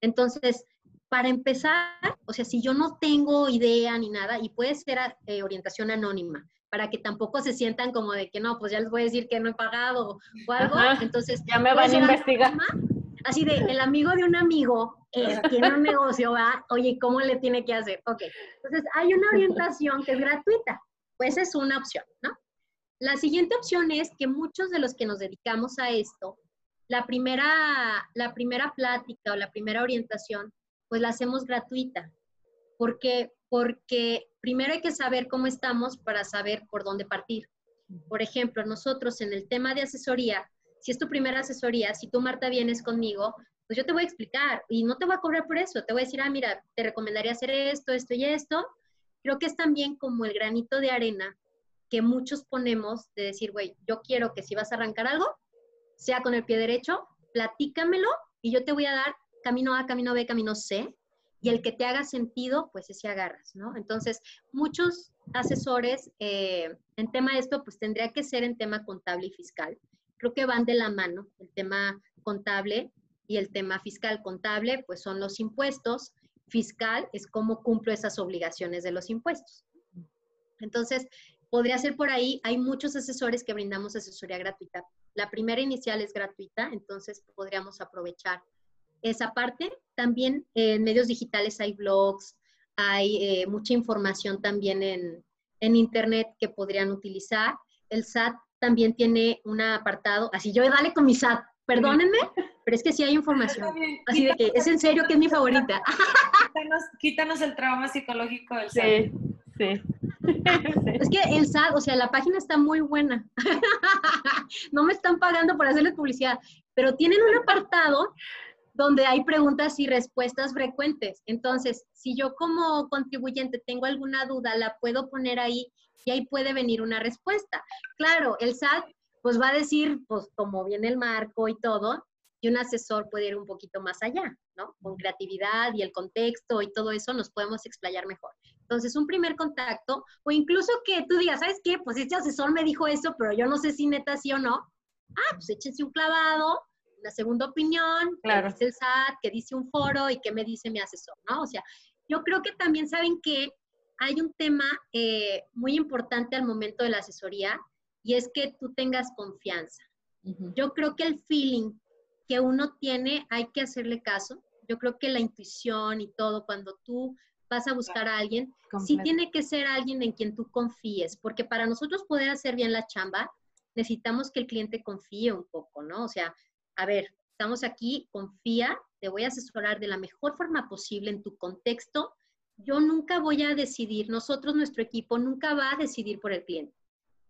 Entonces, para empezar, o sea, si yo no tengo idea ni nada, y puede ser eh, orientación anónima, para que tampoco se sientan como de que no, pues ya les voy a decir que no he pagado o algo. Entonces, ya me van a investigar. Así de, el amigo de un amigo eh, tiene un negocio, va, oye, ¿cómo le tiene que hacer? Ok, entonces hay una orientación que es gratuita, pues es una opción, ¿no? La siguiente opción es que muchos de los que nos dedicamos a esto, la primera, la primera plática o la primera orientación, pues la hacemos gratuita, porque, porque primero hay que saber cómo estamos para saber por dónde partir. Por ejemplo, nosotros en el tema de asesoría, si es tu primera asesoría, si tú, Marta, vienes conmigo, pues yo te voy a explicar y no te voy a cobrar por eso. Te voy a decir, ah, mira, te recomendaría hacer esto, esto y esto. Creo que es también como el granito de arena que muchos ponemos de decir, güey, yo quiero que si vas a arrancar algo, sea con el pie derecho, platícamelo y yo te voy a dar camino A, camino B, camino C, y el que te haga sentido, pues ese agarras, ¿no? Entonces, muchos asesores eh, en tema de esto, pues tendría que ser en tema contable y fiscal. Creo que van de la mano el tema contable y el tema fiscal. Contable, pues son los impuestos. Fiscal es cómo cumplo esas obligaciones de los impuestos. Entonces, podría ser por ahí. Hay muchos asesores que brindamos asesoría gratuita. La primera inicial es gratuita, entonces podríamos aprovechar esa parte. También en medios digitales hay blogs, hay eh, mucha información también en, en, Internet que podrían utilizar. El SAT también tiene un apartado, así yo dale con mi SAT, perdónenme, pero es que sí hay información. Así de que es en serio que es mi favorita. <laughs> Quítanos, el trauma psicológico del SAT. Sí, sí. <laughs> Es que el SAT, o sea, la página está muy buena. <laughs> No me están pagando por hacerles publicidad, pero tienen un apartado donde hay preguntas y respuestas frecuentes. Entonces, si yo como contribuyente tengo alguna duda, la puedo poner ahí y ahí puede venir una respuesta. Claro, el SAT pues va a decir, pues como viene el marco y todo, y un asesor puede ir un poquito más allá, ¿no? Con creatividad y el contexto y todo eso nos podemos explayar mejor. Entonces, un primer contacto, o incluso que tú digas, ¿sabes qué? Pues este asesor me dijo eso, pero yo no sé si neta sí o no. Ah, pues échense un clavado, una segunda opinión, claro. que dice el SAT, que dice un foro y qué me dice mi asesor, ¿no? O sea, yo creo que también saben que hay un tema eh, muy importante al momento de la asesoría y es que tú tengas confianza. Yo creo que el feeling que uno tiene hay que hacerle caso. Yo creo que la intuición y todo, cuando tú vas a buscar a alguien, sí tiene que ser alguien en quien tú confíes, porque para nosotros poder hacer bien la chamba, necesitamos que el cliente confíe un poco, ¿no? O sea, a ver, estamos aquí, confía, te voy a asesorar de la mejor forma posible en tu contexto. Yo nunca voy a decidir, nosotros, nuestro equipo, nunca va a decidir por el cliente.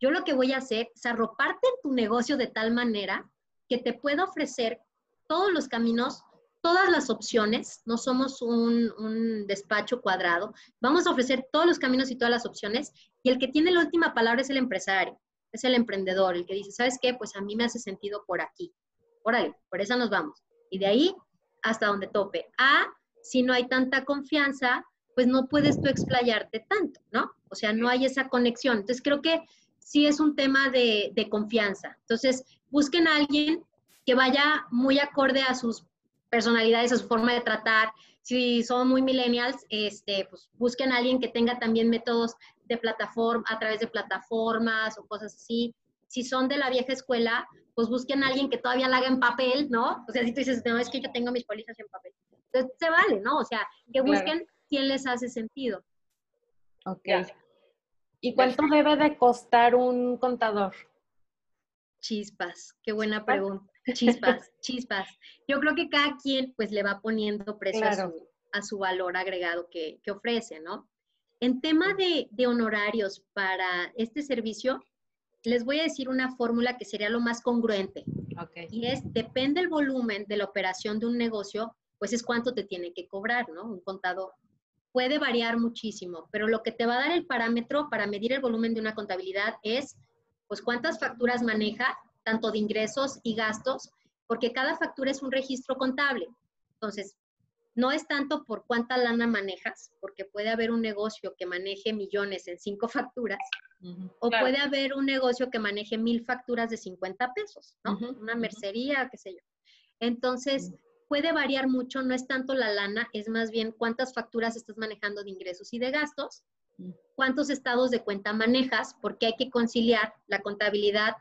Yo lo que voy a hacer es arroparte en tu negocio de tal manera que te pueda ofrecer todos los caminos, todas las opciones. No somos un, un, despacho cuadrado. Vamos a ofrecer todos los caminos y todas las opciones. Y el que tiene la última palabra es el empresario, es el emprendedor, el que dice, ¿sabes qué? Pues a mí me hace sentido por aquí órale, por esa nos vamos. Y de ahí hasta donde tope. A, si no hay tanta confianza, pues no puedes tú explayarte tanto, ¿no? O sea, no hay esa conexión. Entonces, creo que sí es un tema de, de confianza. Entonces, busquen a alguien que vaya muy acorde a sus personalidades, a su forma de tratar. Si son muy millennials, este, pues busquen a alguien que tenga también métodos de plataforma, a través de plataformas o cosas así. Si son de la vieja escuela, pues busquen a alguien que todavía la haga en papel, ¿no? O sea, si tú dices, no, es que yo tengo mis pólizas en papel. Entonces, se vale, ¿no? O sea, que busquen quién les hace sentido. Ok. ¿Y cuánto debe de costar un contador? Chispas, qué buena pregunta. Chispas, <laughs> chispas. Yo creo que cada quien pues le va poniendo precio a, su, valor agregado que, que ofrece, ¿no? En tema de, de, honorarios para este servicio, les voy a decir una fórmula que sería lo más congruente. Y es, depende el volumen de la operación de un negocio, pues es cuánto te tiene que cobrar, ¿no? Un contador. Puede variar muchísimo, pero lo que te va a dar el parámetro para medir el volumen de una contabilidad es, pues, cuántas facturas maneja, tanto de ingresos y gastos, porque cada factura es un registro contable. Entonces, no es tanto por cuánta lana manejas, porque puede haber un negocio que maneje millones en cinco facturas, o puede haber un negocio que maneje mil facturas de 50 pesos, ¿no? Una mercería, qué sé yo. Entonces, puede variar mucho, no es tanto la lana, es más bien cuántas facturas estás manejando de ingresos y de gastos, cuántos estados de cuenta manejas, porque hay que conciliar la contabilidad,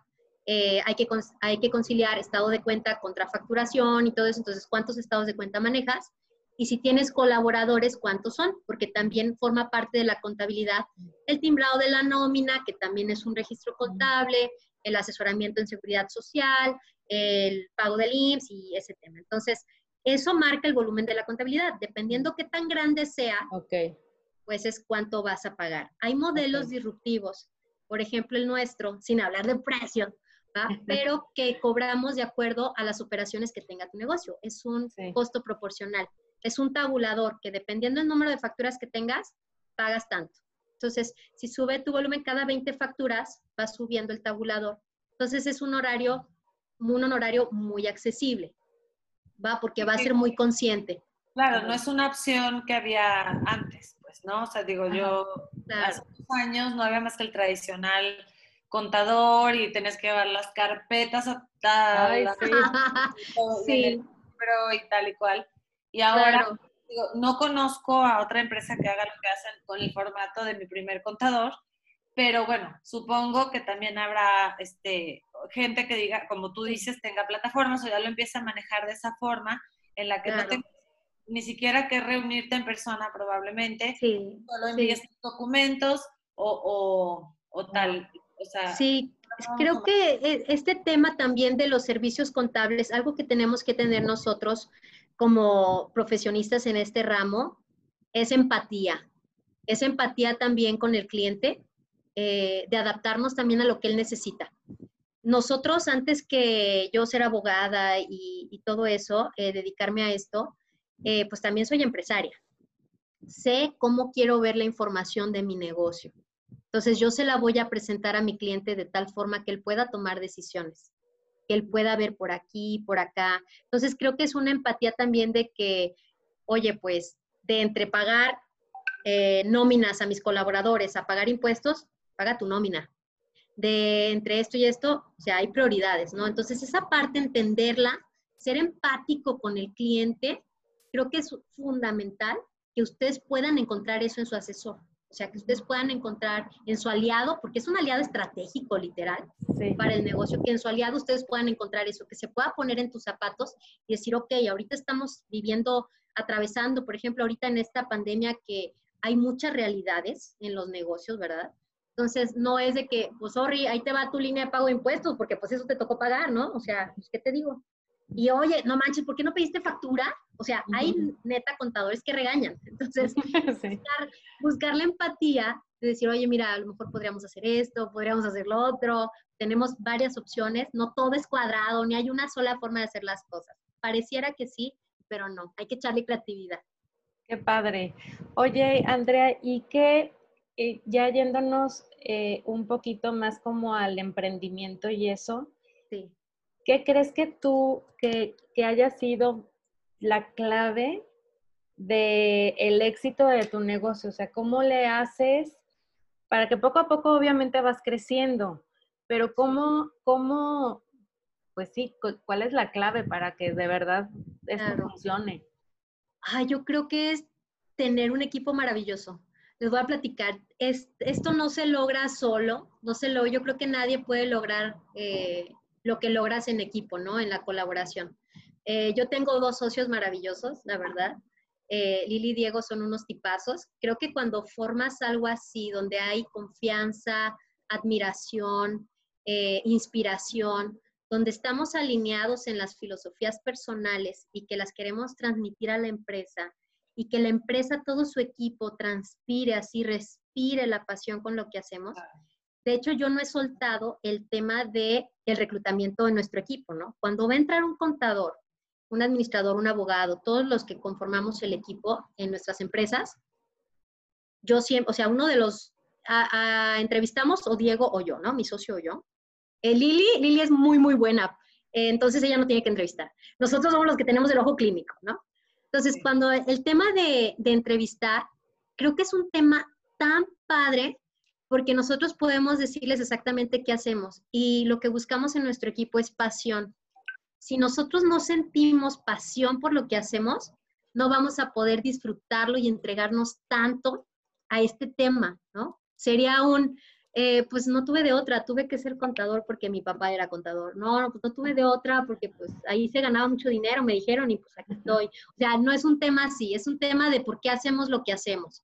eh, hay, que, hay que conciliar estado de cuenta contra facturación y todo eso, entonces, cuántos estados de cuenta manejas y si tienes colaboradores, ¿cuántos son? Porque también forma parte de la contabilidad el timbrado de la nómina, que también es un registro contable, el asesoramiento en seguridad social, el pago del IMSS y ese tema. Entonces, eso marca el volumen de la contabilidad. Dependiendo qué tan grande sea, pues es cuánto vas a pagar. Hay modelos disruptivos, por ejemplo el nuestro, sin hablar de precio, <laughs> pero que cobramos de acuerdo a las operaciones que tenga tu negocio. Es un costo proporcional. Es un tabulador que dependiendo del número de facturas que tengas, pagas tanto. Entonces, si sube tu volumen cada 20 facturas, va subiendo el tabulador. Entonces, es un horario, un honorario muy accesible, ¿va? Porque va a ser muy consciente. Claro, no es una opción que había antes, pues, ¿no? O sea, digo, yo hace unos años no había más que el tradicional contador y tenés que llevar las carpetas a tal, sí. <laughs> pero <laughs> y tal y cual. Y ahora no conozco a otra empresa que haga lo que hacen con el formato de mi primer contador, pero bueno, supongo que también habrá este, gente que diga, como tú dices, tenga plataformas o ya lo empieza a manejar de esa forma en la que no tengas ni siquiera que reunirte en persona probablemente, solo envíes documentos o, o, tal. O sea, sí, creo que e, este tema también de los servicios contables, algo que tenemos que tener nosotros como profesionistas en este ramo, es empatía. Es empatía también con el cliente, eh, de adaptarnos también a lo que él necesita. Nosotros, antes que yo ser abogada y, todo eso, eh, dedicarme a esto, eh, pues también soy empresaria. Sé cómo quiero ver la información de mi negocio. Entonces yo se la voy a presentar a mi cliente de tal forma que él pueda tomar decisiones, que él pueda ver por aquí, por acá. Entonces creo que es una empatía también de que, oye, pues de entre pagar eh, nóminas a mis colaboradores a pagar impuestos, paga tu nómina. De entre esto y esto, o sea, hay prioridades, ¿no? Entonces esa parte, entenderla, ser empático con el cliente, creo que es fundamental que ustedes puedan encontrar eso en su asesor. O sea, que ustedes puedan encontrar en su aliado, porque es un aliado estratégico, literal, para el negocio, que en su aliado ustedes puedan encontrar eso, que se pueda poner en tus zapatos y decir, ok, ahorita estamos viviendo, atravesando, por ejemplo, ahorita en esta pandemia que hay muchas realidades en los negocios, ¿verdad? Entonces, no es de que, pues, sorry, ahí te va tu línea de pago de impuestos, porque pues eso te tocó pagar, ¿no? O sea, pues, ¿qué te digo? Y oye, no manches, ¿por qué no pediste factura? O sea, hay neta contadores que regañan. <laughs> Entonces, <laughs> buscar, la empatía de decir, oye, mira, a lo mejor podríamos hacer esto, podríamos hacer lo otro. Tenemos varias opciones, no todo es cuadrado, ni hay una sola forma de hacer las cosas. Pareciera que sí, pero no, hay que echarle creatividad. Qué padre. Oye, Andrea, ¿y qué, eh, ya yéndonos eh, un poquito más como al emprendimiento y eso? Sí. ¿Qué crees que tú, que, haya sido la clave del el éxito de tu negocio? O sea, ¿cómo le haces para que poco a poco obviamente vas creciendo? Pero ¿cómo, cómo, pues sí, cuál es la clave para que de verdad esto funcione? Ah, yo creo que es tener un equipo maravilloso. Les voy a platicar, esto no se logra solo, no se lo, yo creo que nadie puede lograr eh, lo que logras en equipo, ¿no? En la colaboración. Eh, yo tengo dos socios maravillosos, la verdad. Eh, Lili y Diego son unos tipazos. Creo que cuando formas algo así, donde hay confianza, admiración, eh, inspiración, donde estamos alineados en las filosofías personales y que las queremos transmitir a la empresa y que la empresa, todo su equipo transpire así, respire la pasión con lo que hacemos, de hecho, yo no he soltado el tema de el reclutamiento de nuestro equipo, ¿no? Cuando va a entrar un contador, un administrador, un abogado, todos los que conformamos el equipo en nuestras empresas, yo siempre, o sea, uno de los, entrevistamos o Diego o yo, ¿no? Mi socio o yo. Eh, Lili, Lili es muy, muy buena, eh, entonces ella no tiene que entrevistar. Nosotros somos los que tenemos el ojo clínico, ¿no? Entonces, cuando el tema de, de entrevistar, creo que es un tema tan padre porque nosotros podemos decirles exactamente qué hacemos y lo que buscamos en nuestro equipo es pasión. Si nosotros no sentimos pasión por lo que hacemos, no vamos a poder disfrutarlo y entregarnos tanto a este tema, ¿no? Sería un, eh, pues no tuve de otra, tuve que ser contador porque mi papá era contador. No, pues no tuve de otra porque pues ahí se ganaba mucho dinero, me dijeron y pues aquí estoy. O sea, no es un tema así, es un tema de por qué hacemos lo que hacemos.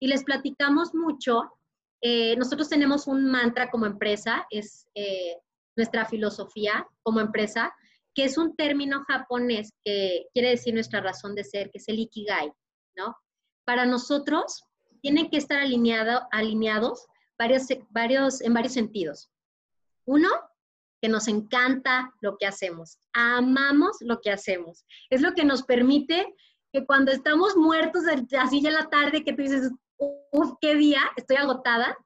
Y les platicamos mucho eh, nosotros tenemos un mantra como empresa, es eh, nuestra filosofía como empresa, que es un término japonés que quiere decir nuestra razón de ser, que es el ikigai, ¿no? Para nosotros tienen que estar alineado, alineados varios, varios, en varios sentidos. Uno, que nos encanta lo que hacemos, amamos lo que hacemos. Es lo que nos permite que cuando estamos muertos así ya en la tarde, que tú dices, uff, qué día, estoy agotada,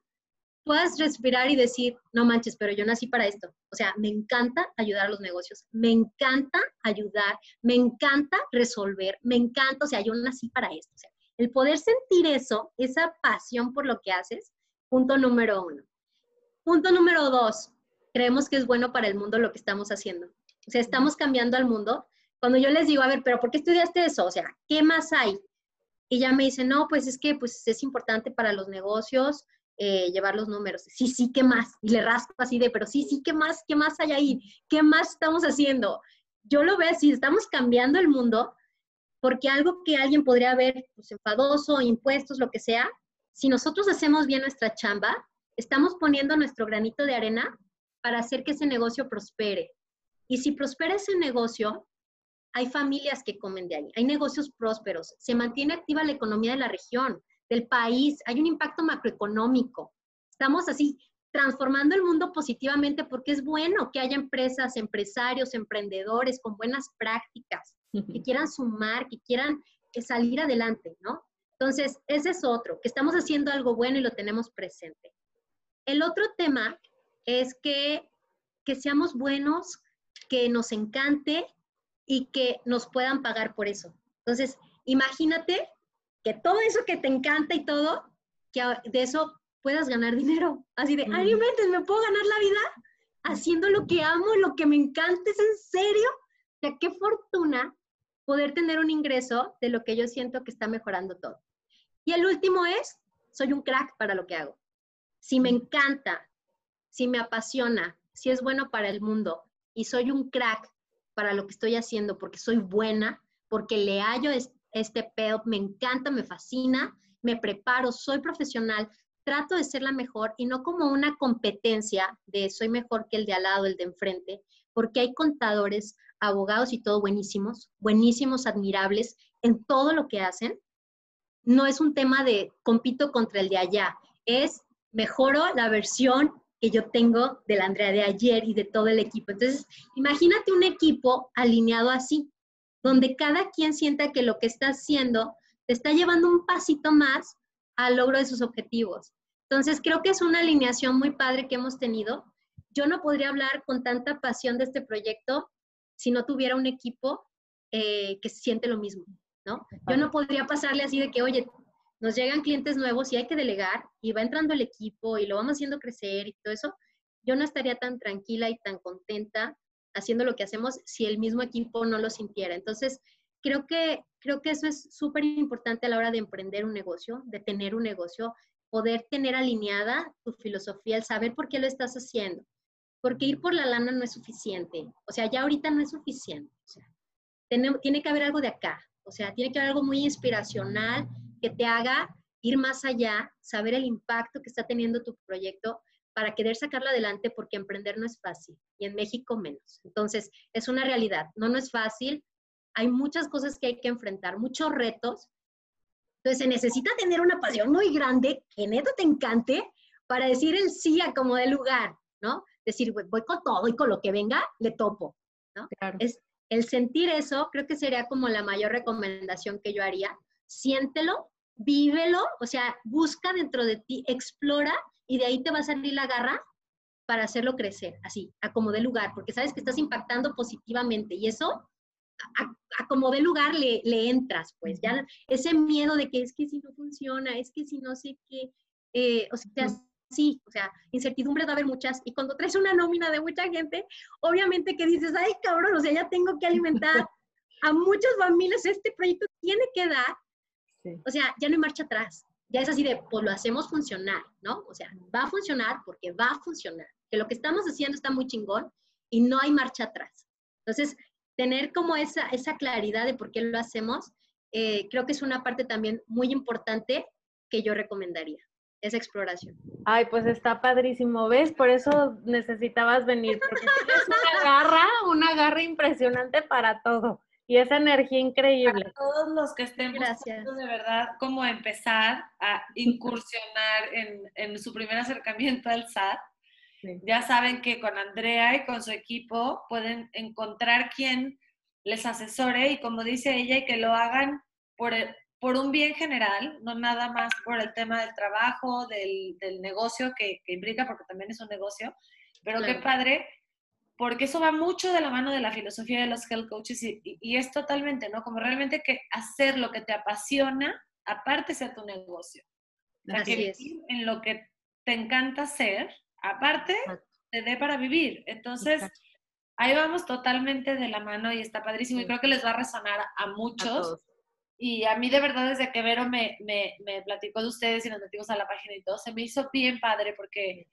puedas respirar y decir, no manches, pero yo nací para esto. O sea, me encanta ayudar a los negocios, me encanta ayudar, me encanta resolver, me encanta, o sea, yo nací para esto. El poder sentir eso, esa pasión por lo que haces, punto número uno. Punto número dos, creemos que es bueno para el mundo lo que estamos haciendo. O sea, estamos cambiando al mundo. Cuando yo les digo, a ver, pero ¿por qué estudiaste eso? O sea, ¿qué más hay? Y ya me dicen, no, pues es que pues, es importante para los negocios eh, llevar los números. Sí, sí, ¿qué más? Y le rasco así de, pero sí, sí, ¿qué más? ¿Qué más hay ahí? ¿Qué más estamos haciendo? Yo lo veo, si estamos cambiando el mundo, porque algo que alguien podría ver pues, enfadoso, impuestos, lo que sea, si nosotros hacemos bien nuestra chamba, estamos poniendo nuestro granito de arena para hacer que ese negocio prospere. Y si prospera ese negocio, hay familias que comen de ahí, hay negocios prósperos, se mantiene activa la economía de la región, del país, hay un impacto macroeconómico. Estamos así transformando el mundo positivamente porque es bueno que haya empresas, empresarios, emprendedores con buenas prácticas, que <laughs> quieran sumar, que quieran salir adelante, ¿no? Entonces, ese es otro, que estamos haciendo algo bueno y lo tenemos presente. El otro tema es que, que seamos buenos, que nos encante y que nos puedan pagar por eso. Entonces, imagínate que todo eso que te encanta y todo, que de eso puedas ganar dinero. Así de, ay, me puedo ganar la vida haciendo lo que amo, lo que me encanta, ¿es en serio? O sea, qué fortuna poder tener un ingreso de lo que yo siento que está mejorando todo. Y el último es, soy un crack para lo que hago. Si me encanta, si me apasiona, si es bueno para el mundo y soy un crack para lo que estoy haciendo porque soy buena, porque le hallo este pedo, me encanta, me fascina, me preparo, soy profesional, trato de ser la mejor y no como una competencia de soy mejor que el de al lado, el de enfrente, porque hay contadores, abogados y todo buenísimos, buenísimos, admirables en todo lo que hacen. No es un tema de compito contra el de allá, es mejoro la versión que yo tengo de la Andrea de ayer y de todo el equipo. Entonces, imagínate un equipo alineado así, donde cada quien sienta que lo que está haciendo te está llevando un pasito más al logro de sus objetivos. Entonces, creo que es una alineación muy padre que hemos tenido. Yo no podría hablar con tanta pasión de este proyecto si no tuviera un equipo eh, que siente lo mismo, ¿no? Yo no podría pasarle así de que, oye, nos llegan clientes nuevos y hay que delegar y va entrando el equipo y lo vamos haciendo crecer y todo eso, yo no estaría tan tranquila y tan contenta haciendo lo que hacemos si el mismo equipo no lo sintiera. Entonces, creo que, creo que eso es súper importante a la hora de emprender un negocio, de tener un negocio, poder tener alineada tu filosofía, el saber por qué lo estás haciendo. Porque ir por la lana no es suficiente. O sea, ya ahorita no es suficiente. O sea, tiene, tiene que haber algo de acá. O sea, tiene que haber algo muy inspiracional, que te haga ir más allá, saber el impacto que está teniendo tu proyecto para querer sacarlo adelante porque emprender no es fácil y en México menos. Entonces, es una realidad, no, no es fácil, hay muchas cosas que hay que enfrentar, muchos retos. Entonces, se necesita tener una pasión muy grande, que neto te encante, para decir el sí a como de lugar, ¿no? Decir, voy con todo y con lo que venga, le topo, ¿no? Es, el sentir eso, creo que sería como la mayor recomendación que yo haría. Siéntelo, vívelo, o sea, busca dentro de ti, explora y de ahí te va a salir la garra para hacerlo crecer, así, a como de lugar, porque sabes que estás impactando positivamente y eso, a, como de lugar le, le, entras, pues ya ese miedo de que es que si no funciona, es que si no sé qué, eh, o sea, sí, o sea, incertidumbre va a haber muchas y cuando traes una nómina de mucha gente, obviamente que dices, ay cabrón, o sea, ya tengo que alimentar a muchas familias, este proyecto tiene que dar o sea, ya no hay marcha atrás. Ya es así de, pues lo hacemos funcionar, ¿no? O sea, va a funcionar porque va a funcionar. Que lo que estamos haciendo está muy chingón y no hay marcha atrás. Entonces, tener como esa, esa claridad de por qué lo hacemos, eh, creo que es una parte también muy importante que yo recomendaría, esa exploración. Ay, pues está padrísimo, ¿ves? Por eso necesitabas venir, porque tienes una garra, una garra impresionante para todo. Y esa energía increíble. A todos los que estén Gracias. de verdad cómo empezar a incursionar en, en, su primer acercamiento al SAT, ya saben que con Andrea y con su equipo pueden encontrar quien les asesore y como dice ella, y que lo hagan por, por un bien general, no nada más por el tema del trabajo, del, negocio que, implica, porque también es un negocio, pero qué padre, porque eso va mucho de la mano de la filosofía de los health coaches y, es totalmente, ¿no? Como realmente que hacer lo que te apasiona, aparte sea tu negocio. Así es. En lo que te encanta hacer, aparte, te dé para vivir. Entonces, ahí vamos totalmente de la mano y está padrísimo y creo que les va a resonar a muchos. Y a mí de verdad desde que Vero me, me, me, platicó de ustedes y nos metimos a la página y todo, se me hizo bien padre porque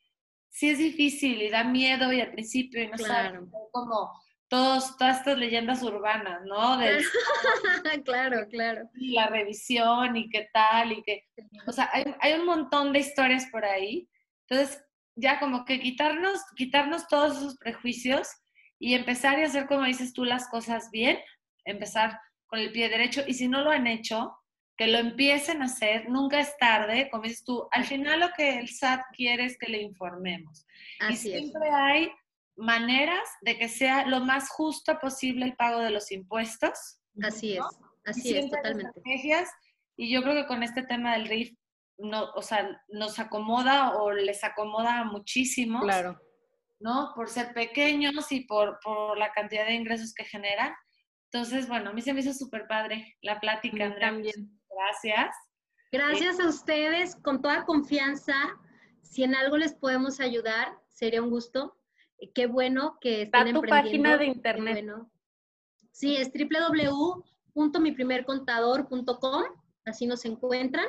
sí es difícil y da miedo y al principio y no claro. como todos, todas estas leyendas urbanas, ¿no? <laughs> claro, claro. Y la revisión y qué tal y qué... O sea, hay, hay un montón de historias por ahí. Entonces, ya como que quitarnos, quitarnos todos esos prejuicios y empezar y hacer, como dices tú, las cosas bien, empezar con el pie derecho y si no lo han hecho, que lo empiecen a hacer, nunca es tarde, como dices tú, al final lo que el SAT quiere es que le informemos. Así y siempre hay maneras de que sea lo más justo posible el pago de los impuestos. Así es, así es, totalmente. Estrategias, y yo creo que con este tema del RIF, no, o sea, nos acomoda o les acomoda muchísimo. Claro. ¿no? Por ser pequeños y por, por la cantidad de ingresos que generan. Entonces, bueno, a mí se me hizo súper padre la plática, Andrea. También. Gracias. Gracias a ustedes, con toda confianza. Si en algo les podemos ayudar, sería un gusto. Qué bueno que estén Está tu página de internet. Sí, es www.miprimercontador.com, así nos encuentran.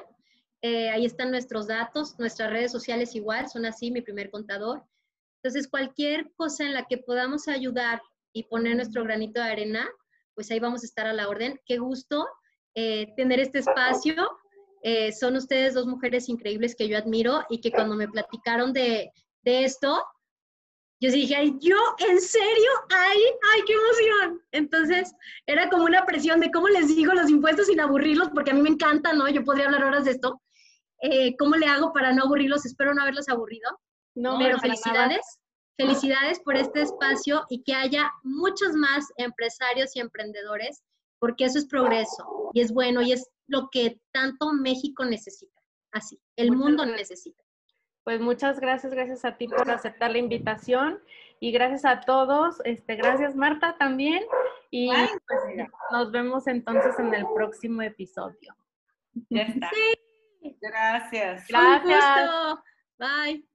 Eh, ahí están nuestros datos, nuestras redes sociales igual, son así, mi primer contador. Entonces, cualquier cosa en la que podamos ayudar y poner nuestro granito de arena, pues ahí vamos a estar a la orden. Qué gusto eh, tener este espacio. Eh, son ustedes dos mujeres increíbles que yo admiro y que cuando me platicaron de, de esto, yo dije, ay, yo, ¿en serio? Ay, ay, qué emoción. Entonces, era como una presión de cómo les digo los impuestos sin aburrirlos, porque a mí me encanta, ¿no? Yo podría hablar horas de esto. Eh, ¿Cómo le hago para no aburrirlos? Espero no haberlos aburrido. No, pero felicidades, felicidades por este espacio y que haya muchos más empresarios y emprendedores, porque eso es progreso y es bueno y es lo que tanto México necesita. Así, el mundo necesita. Pues muchas gracias, gracias a ti por aceptar la invitación y gracias a todos. Este, gracias Marta también y pues, nos vemos entonces en el próximo episodio. Ya está. Sí. Gracias. Gracias. Bye.